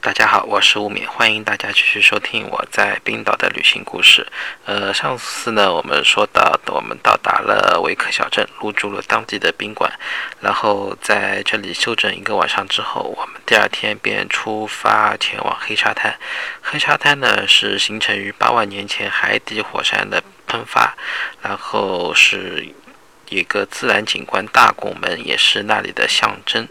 大家好，我是吴冕，欢迎大家继续收听我在冰岛的旅行故事。呃，上次呢，我们说到我们到达了维克小镇，入住了当地的宾馆，然后在这里休整一个晚上之后，我们第二天便出发前往黑沙滩。黑沙滩呢是形成于八万年前海底火山的喷发，然后是。一个自然景观大拱门也是那里的象征。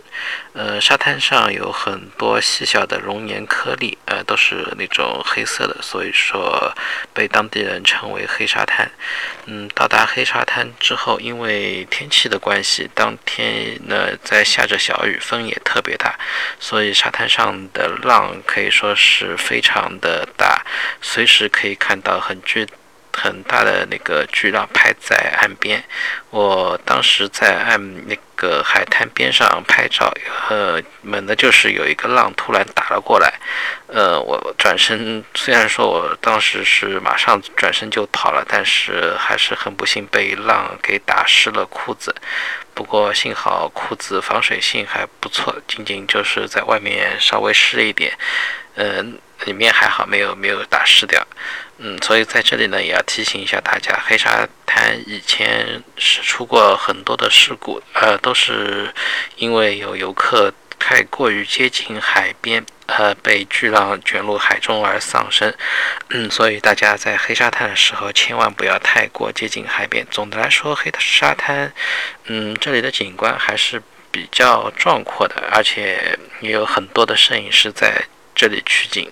呃，沙滩上有很多细小的熔岩颗粒，呃，都是那种黑色的，所以说被当地人称为黑沙滩。嗯，到达黑沙滩之后，因为天气的关系，当天呢在下着小雨，风也特别大，所以沙滩上的浪可以说是非常的大，随时可以看到很巨。很大的那个巨浪拍在岸边，我当时在岸那个海滩边上拍照，呃，猛的就是有一个浪突然打了过来，呃，我转身，虽然说我当时是马上转身就跑了，但是还是很不幸被浪给打湿了裤子。不过幸好裤子防水性还不错，仅仅就是在外面稍微湿一点，嗯。里面还好没有没有打湿掉，嗯，所以在这里呢也要提醒一下大家，黑沙滩以前是出过很多的事故，呃，都是因为有游客太过于接近海边，呃，被巨浪卷入海中而丧生，嗯，所以大家在黑沙滩的时候千万不要太过接近海边。总的来说，黑沙滩，嗯，这里的景观还是比较壮阔的，而且也有很多的摄影师在。这里取景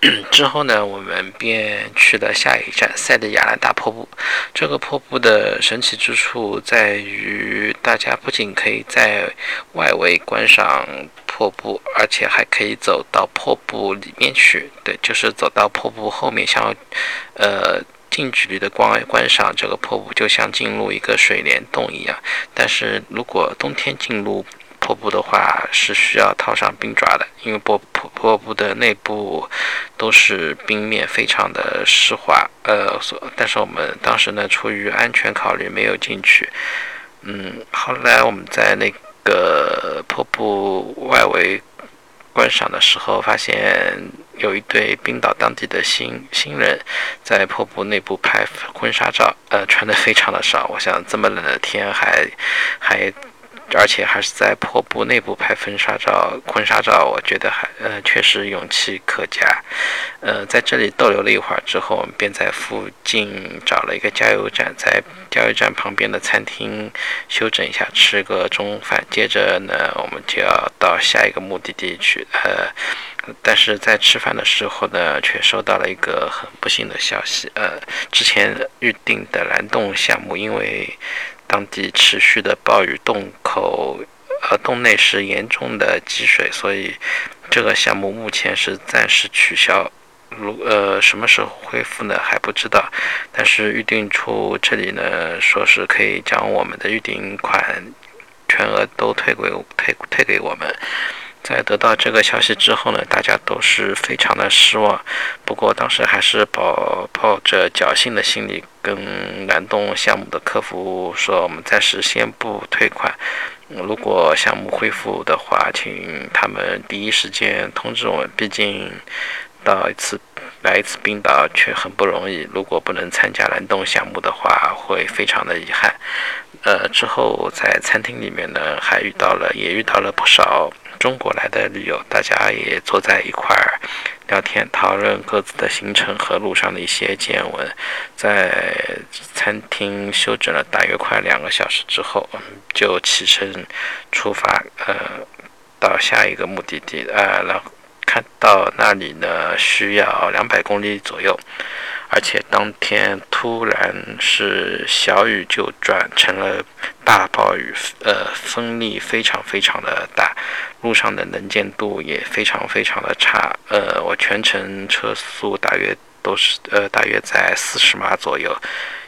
之后呢，我们便去了下一站塞德亚兰大瀑布。这个瀑布的神奇之处在于，大家不仅可以在外围观赏瀑布，而且还可以走到瀑布里面去。对，就是走到瀑布后面，像呃近距离的观观赏这个瀑布，就像进入一个水帘洞一样。但是如果冬天进入，瀑布的话是需要套上冰爪的，因为瀑瀑瀑布的内部都是冰面，非常的湿滑。呃，所但是我们当时呢，出于安全考虑没有进去。嗯，后来我们在那个瀑布外围观赏的时候，发现有一对冰岛当地的新新人在瀑布内部拍婚纱照，呃，穿的非常的少。我想这么冷的天还还。而且还是在瀑布内部拍婚纱照，婚纱照我觉得还呃确实勇气可嘉。呃，在这里逗留了一会儿之后，我们便在附近找了一个加油站，在加油站旁边的餐厅休整一下，吃个中饭。接着呢，我们就要到下一个目的地去。呃，但是在吃饭的时候呢，却收到了一个很不幸的消息。呃，之前预定的蓝洞项目因为当地持续的暴雨，洞口呃洞内是严重的积水，所以这个项目目前是暂时取消。如呃什么时候恢复呢？还不知道。但是预定处这里呢，说是可以将我们的预定款全额都退给退退给我们。在得到这个消息之后呢，大家都是非常的失望。不过当时还是抱抱着侥幸的心理，跟蓝洞项目的客服说，我们暂时先不退款。如果项目恢复的话，请他们第一时间通知我们。毕竟到一次来一次冰岛却很不容易，如果不能参加蓝洞项目的话，会非常的遗憾。呃，之后在餐厅里面呢，还遇到了，也遇到了不少。中国来的旅游，大家也坐在一块儿聊天，讨论各自的行程和路上的一些见闻。在餐厅休整了大约快两个小时之后，就启程出发，呃，到下一个目的地。呃，然后看到那里呢，需要两百公里左右。而且当天突然是小雨就转成了大暴雨，呃，风力非常非常的大，路上的能见度也非常非常的差，呃，我全程车速大约都是呃大约在四十码左右，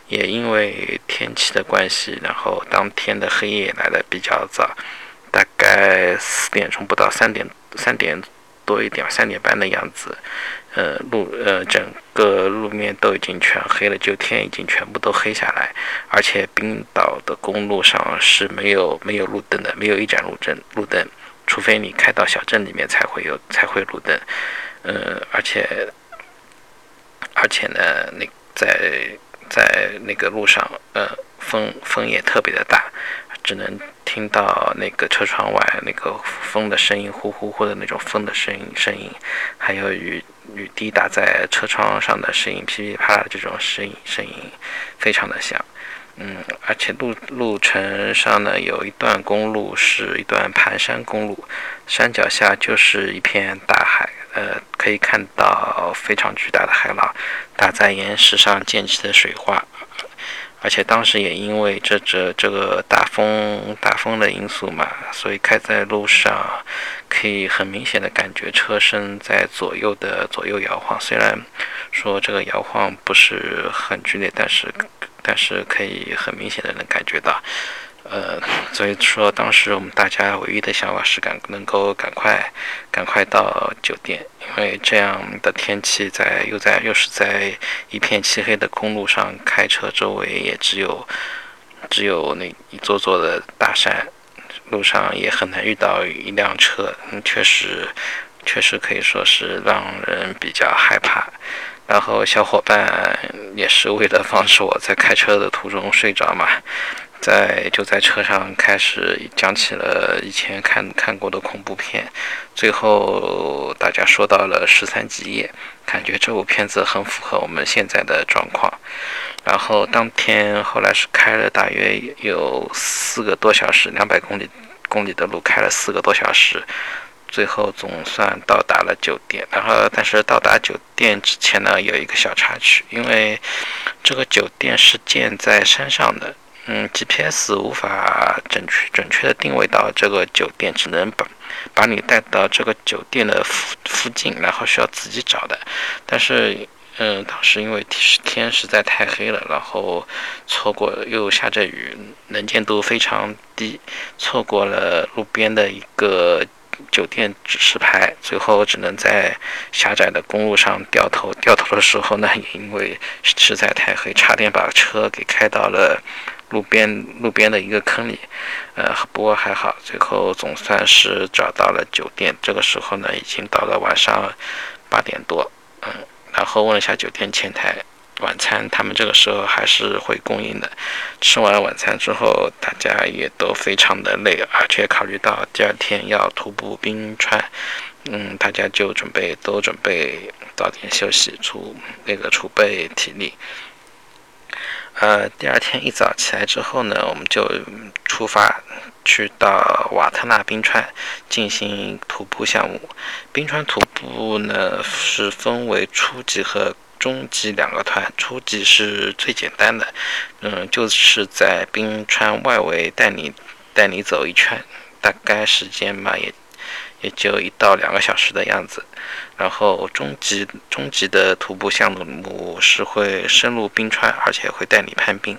也因为天气的关系，然后当天的黑夜来的比较早，大概四点钟不到三点三点多一点三点半的样子。呃，路呃，整个路面都已经全黑了，就天已经全部都黑下来，而且冰岛的公路上是没有没有路灯的，没有一盏路灯路灯，除非你开到小镇里面才会有才会路灯，呃，而且而且呢，那在在那个路上，呃，风风也特别的大，只能听到那个车窗外那个风的声音，呼呼呼的那种风的声音声音，还有雨雨滴打在车窗上的声音，噼噼啪啦这种声音声音非常的响。嗯，而且路路程上呢，有一段公路是一段盘山公路，山脚下就是一片大海，呃，可以看到非常巨大的海浪打在岩石上溅起的水花。而且当时也因为这这这个大风大风的因素嘛，所以开在路上可以很明显的感觉车身在左右的左右摇晃。虽然说这个摇晃不是很剧烈，但是。但是可以很明显的能感觉到，呃，所以说当时我们大家唯一的想法是赶能够赶快赶快到酒店，因为这样的天气在又在又是在一片漆黑的公路上开车，周围也只有只有那一座座的大山，路上也很难遇到一辆车，确实确实可以说是让人比较害怕。然后小伙伴也是为了防止我在开车的途中睡着嘛，在就在车上开始讲起了以前看看过的恐怖片，最后大家说到了十三级夜，感觉这部片子很符合我们现在的状况。然后当天后来是开了大约有四个多小时，两百公里公里的路开了四个多小时。最后总算到达了酒店，然后但是到达酒店之前呢，有一个小插曲，因为这个酒店是建在山上的，嗯，GPS 无法准确准确的定位到这个酒店，只能把把你带到这个酒店的附附近，然后需要自己找的。但是，嗯，当时因为天实在太黑了，然后错过又下着雨，能见度非常低，错过了路边的一个。酒店指示牌，最后只能在狭窄的公路上掉头。掉头的时候呢，也因为实在太黑，差点把车给开到了路边路边的一个坑里。呃，不过还好，最后总算是找到了酒店。这个时候呢，已经到了晚上八点多。嗯，然后问了一下酒店前台。晚餐他们这个时候还是会供应的。吃完晚餐之后，大家也都非常的累，而且考虑到第二天要徒步冰川，嗯，大家就准备都准备早点休息，储那个储备体力。呃，第二天一早起来之后呢，我们就出发去到瓦特纳冰川进行徒步项目。冰川徒步呢是分为初级和中级两个团，初级是最简单的，嗯，就是在冰川外围带你带你走一圈，大概时间嘛也也就一到两个小时的样子。然后中级中级的徒步项目是会深入冰川，而且会带你攀冰。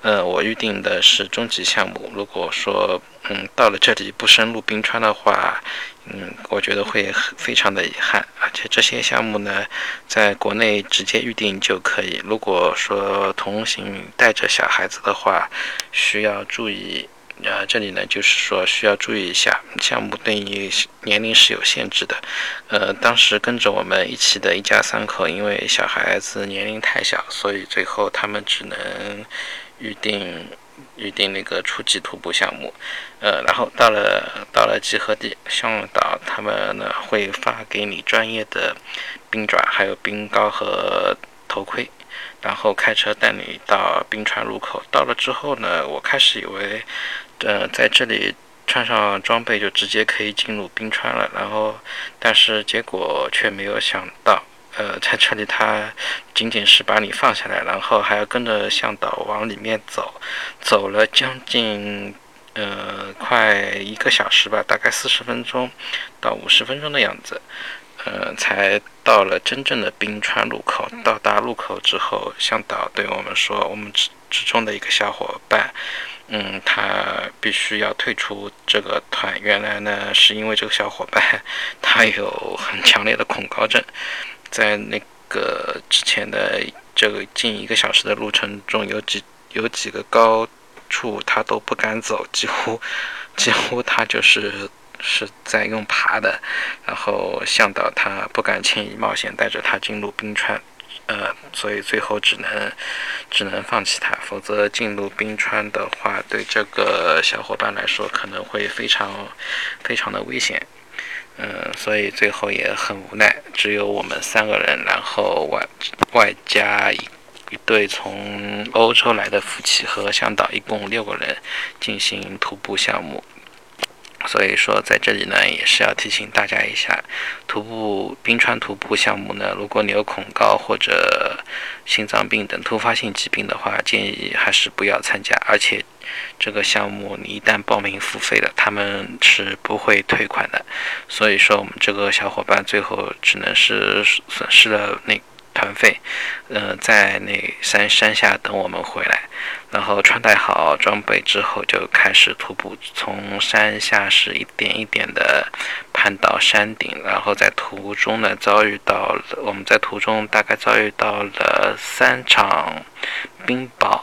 呃，我预定的是中级项目。如果说嗯到了这里不深入冰川的话，嗯，我觉得会非常的遗憾，而且这些项目呢，在国内直接预定就可以。如果说同行带着小孩子的话，需要注意，啊，这里呢就是说需要注意一下，项目对于年龄是有限制的。呃，当时跟着我们一起的一家三口，因为小孩子年龄太小，所以最后他们只能预定。预定那个初级徒步项目，呃，然后到了到了集合地，向导他们呢会发给你专业的冰爪、还有冰糕和头盔，然后开车带你到冰川入口。到了之后呢，我开始以为，呃，在这里穿上装备就直接可以进入冰川了，然后，但是结果却没有想到。呃，在这里，他仅仅是把你放下来，然后还要跟着向导往里面走，走了将近呃快一个小时吧，大概四十分钟到五十分钟的样子，呃，才到了真正的冰川路口。到达路口之后，向导对我们说，我们之之中的一个小伙伴，嗯，他必须要退出这个团。原来呢，是因为这个小伙伴 他有很强烈的恐高症。在那个之前的这个近一个小时的路程中，有几有几个高处他都不敢走，几乎 几乎他就是是在用爬的，然后向导他不敢轻易冒险带着他进入冰川，呃，所以最后只能只能放弃他，否则进入冰川的话，对这个小伙伴来说可能会非常非常的危险，嗯，所以最后也很无奈，只有我们三个人，然后外外加一一对从欧洲来的夫妻和向导，一共六个人进行徒步项目。所以说，在这里呢，也是要提醒大家一下，徒步冰川徒步项目呢，如果你有恐高或者心脏病等突发性疾病的话，建议还是不要参加。而且，这个项目你一旦报名付费了，他们是不会退款的。所以说，我们这个小伙伴最后只能是损失了那。团费，呃，在那山山下等我们回来，然后穿戴好装备之后就开始徒步，从山下是一点一点的攀到山顶，然后在途中呢遭遇到了，我们在途中大概遭遇到了三场冰雹，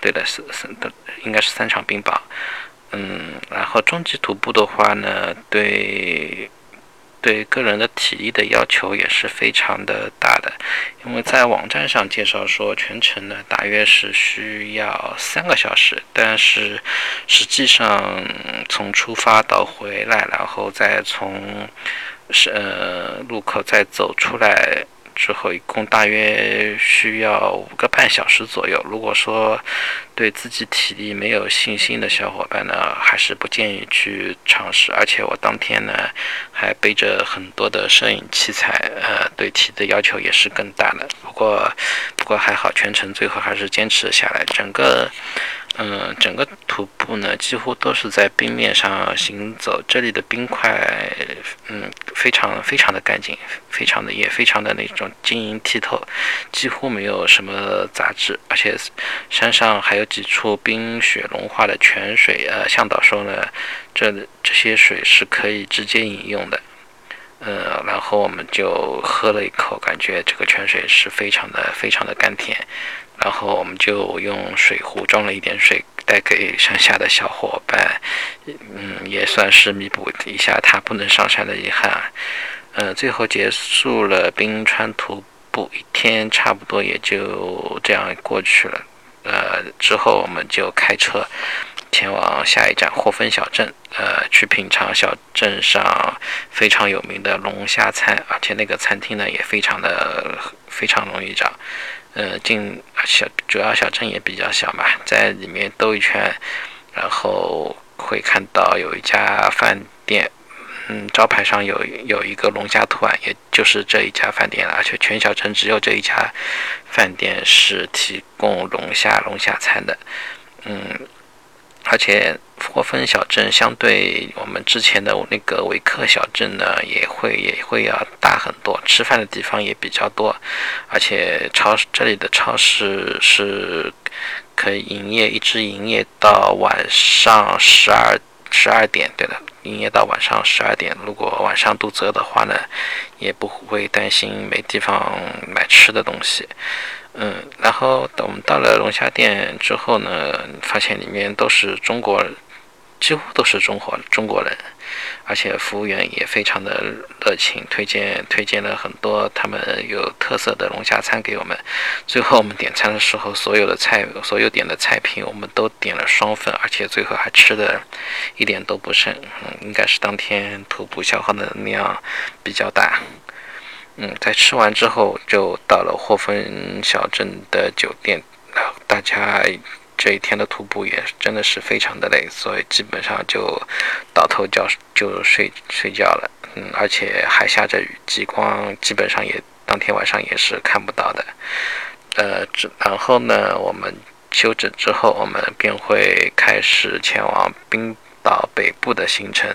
对的，是是的，应该是三场冰雹，嗯，然后终极徒步的话呢，对。对个人的体力的要求也是非常的大的，因为在网站上介绍说全程呢大约是需要三个小时，但是实际上从出发到回来，然后再从是呃路口再走出来。之后一共大约需要五个半小时左右。如果说对自己体力没有信心的小伙伴呢，还是不建议去尝试。而且我当天呢还背着很多的摄影器材，呃，对体的要求也是更大的。不过不过还好，全程最后还是坚持了下来。整个。嗯，整个徒步呢，几乎都是在冰面上行走。这里的冰块，嗯，非常非常的干净，非常的也非常的那种晶莹剔透，几乎没有什么杂质。而且山上还有几处冰雪融化的泉水。呃，向导说呢，这这些水是可以直接饮用的。呃，然后我们就喝了一口，感觉这个泉水是非常的非常的甘甜。然后我们就用水壶装了一点水带给山下的小伙伴，嗯，也算是弥补一下他不能上山的遗憾。呃，最后结束了冰川徒步，一天差不多也就这样过去了。呃，之后我们就开车前往下一站霍芬小镇，呃，去品尝小镇上非常有名的龙虾餐，而且那个餐厅呢也非常的非常容易找。呃，进小主要小镇也比较小嘛，在里面兜一圈，然后会看到有一家饭店，嗯，招牌上有有一个龙虾图案，也就是这一家饭店了，而且全小镇只有这一家饭店是提供龙虾龙虾餐的，嗯。而且霍芬小镇相对我们之前的那个维克小镇呢，也会也会要大很多，吃饭的地方也比较多，而且超市这里的超市是可以营业，一直营业到晚上十二十二点，对的，营业到晚上十二点。如果晚上肚子饿的话呢，也不会担心没地方买吃的东西。嗯，然后等我们到了龙虾店之后呢，发现里面都是中国，几乎都是中国中国人，而且服务员也非常的热情，推荐推荐了很多他们有特色的龙虾餐给我们。最后我们点餐的时候，所有的菜所有点的菜品我们都点了双份，而且最后还吃的一点都不剩。嗯，应该是当天徒步消耗的能量比较大。嗯，在吃完之后，就到了霍芬小镇的酒店。然后大家这一天的徒步也真的是非常的累，所以基本上就倒头就就睡睡觉了。嗯，而且还下着雨，极光基本上也当天晚上也是看不到的。呃，然后呢，我们休整之后，我们便会开始前往冰岛北部的行程。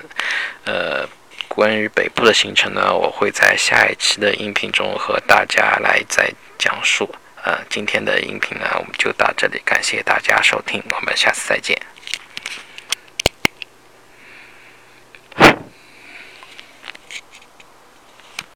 呃。关于北部的行程呢，我会在下一期的音频中和大家来再讲述。今天的音频呢，我们就到这里，感谢大家收听，我们下次再见。